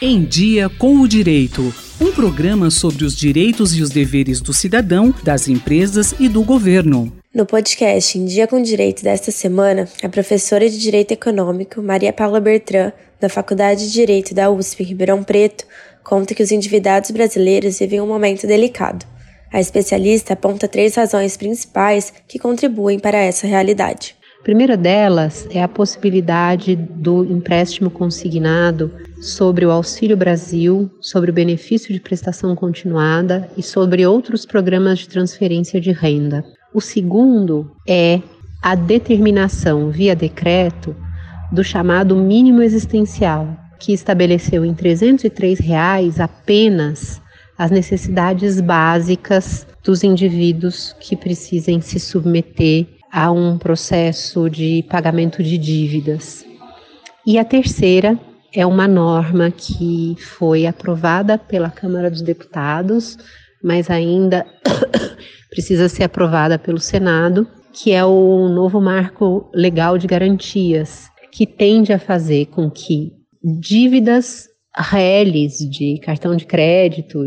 Em Dia com o Direito. Um programa sobre os direitos e os deveres do cidadão, das empresas e do governo. No podcast Em Dia com o Direito desta semana, a professora de Direito Econômico, Maria Paula Bertrand, da Faculdade de Direito da USP Ribeirão Preto, conta que os endividados brasileiros vivem um momento delicado. A especialista aponta três razões principais que contribuem para essa realidade. A primeira delas é a possibilidade do empréstimo consignado sobre o Auxílio Brasil, sobre o benefício de prestação continuada e sobre outros programas de transferência de renda. O segundo é a determinação via decreto do chamado mínimo existencial, que estabeleceu em 303 reais apenas as necessidades básicas dos indivíduos que precisem se submeter a um processo de pagamento de dívidas. E a terceira é uma norma que foi aprovada pela Câmara dos Deputados, mas ainda precisa ser aprovada pelo Senado, que é o novo marco legal de garantias, que tende a fazer com que dívidas reais de cartão de crédito,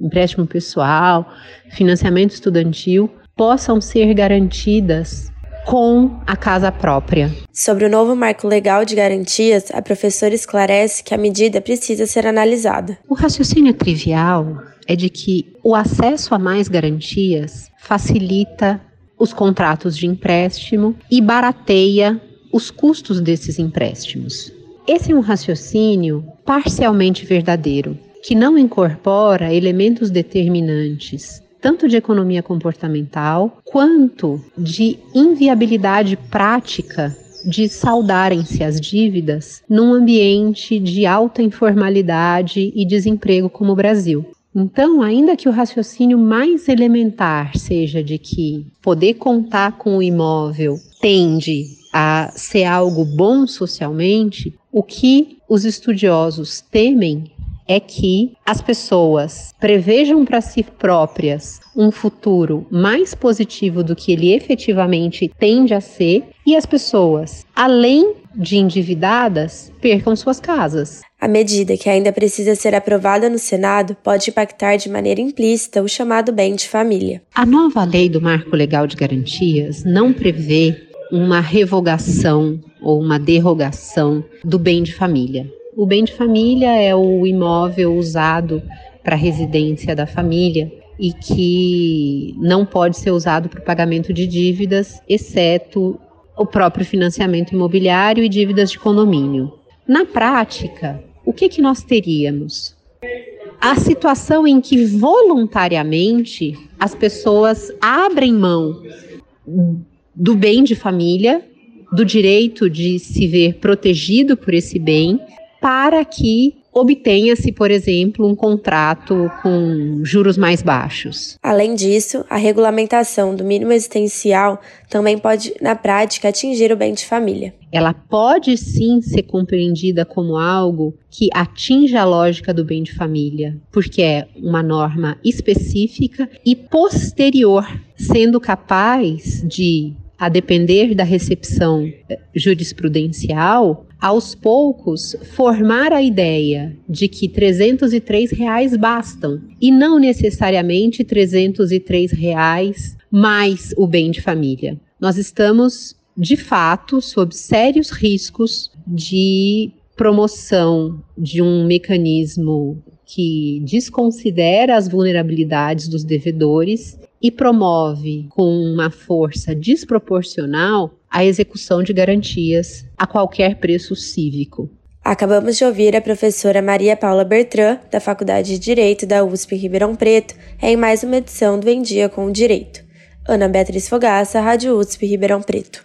empréstimo pessoal, financiamento estudantil possam ser garantidas com a casa própria. Sobre o novo marco legal de garantias, a professora esclarece que a medida precisa ser analisada. O raciocínio trivial é de que o acesso a mais garantias facilita os contratos de empréstimo e barateia os custos desses empréstimos. Esse é um raciocínio parcialmente verdadeiro, que não incorpora elementos determinantes tanto de economia comportamental quanto de inviabilidade prática de saudarem-se as dívidas num ambiente de alta informalidade e desemprego como o Brasil. Então, ainda que o raciocínio mais elementar seja de que poder contar com o imóvel tende a ser algo bom socialmente, o que os estudiosos temem é que as pessoas prevejam para si próprias um futuro mais positivo do que ele efetivamente tende a ser e as pessoas, além de endividadas, percam suas casas. A medida que ainda precisa ser aprovada no Senado pode impactar de maneira implícita o chamado bem de família. A nova lei do Marco Legal de Garantias não prevê uma revogação ou uma derrogação do bem de família. O bem de família é o imóvel usado para residência da família e que não pode ser usado para o pagamento de dívidas, exceto o próprio financiamento imobiliário e dívidas de condomínio. Na prática, o que, que nós teríamos? A situação em que voluntariamente as pessoas abrem mão do bem de família, do direito de se ver protegido por esse bem, para que obtenha-se, por exemplo, um contrato com juros mais baixos. Além disso, a regulamentação do mínimo existencial também pode, na prática, atingir o bem de família. Ela pode sim ser compreendida como algo que atinge a lógica do bem de família, porque é uma norma específica e posterior, sendo capaz de, a depender da recepção jurisprudencial, aos poucos, formar a ideia de que 303 reais bastam e não necessariamente 303 reais mais o bem de família. Nós estamos, de fato, sob sérios riscos de promoção de um mecanismo que desconsidera as vulnerabilidades dos devedores e promove com uma força desproporcional a execução de garantias a qualquer preço cívico. Acabamos de ouvir a professora Maria Paula Bertrand, da Faculdade de Direito da USP Ribeirão Preto, em mais uma edição do Em Dia com o Direito. Ana Beatriz Fogaça, Rádio USP Ribeirão Preto.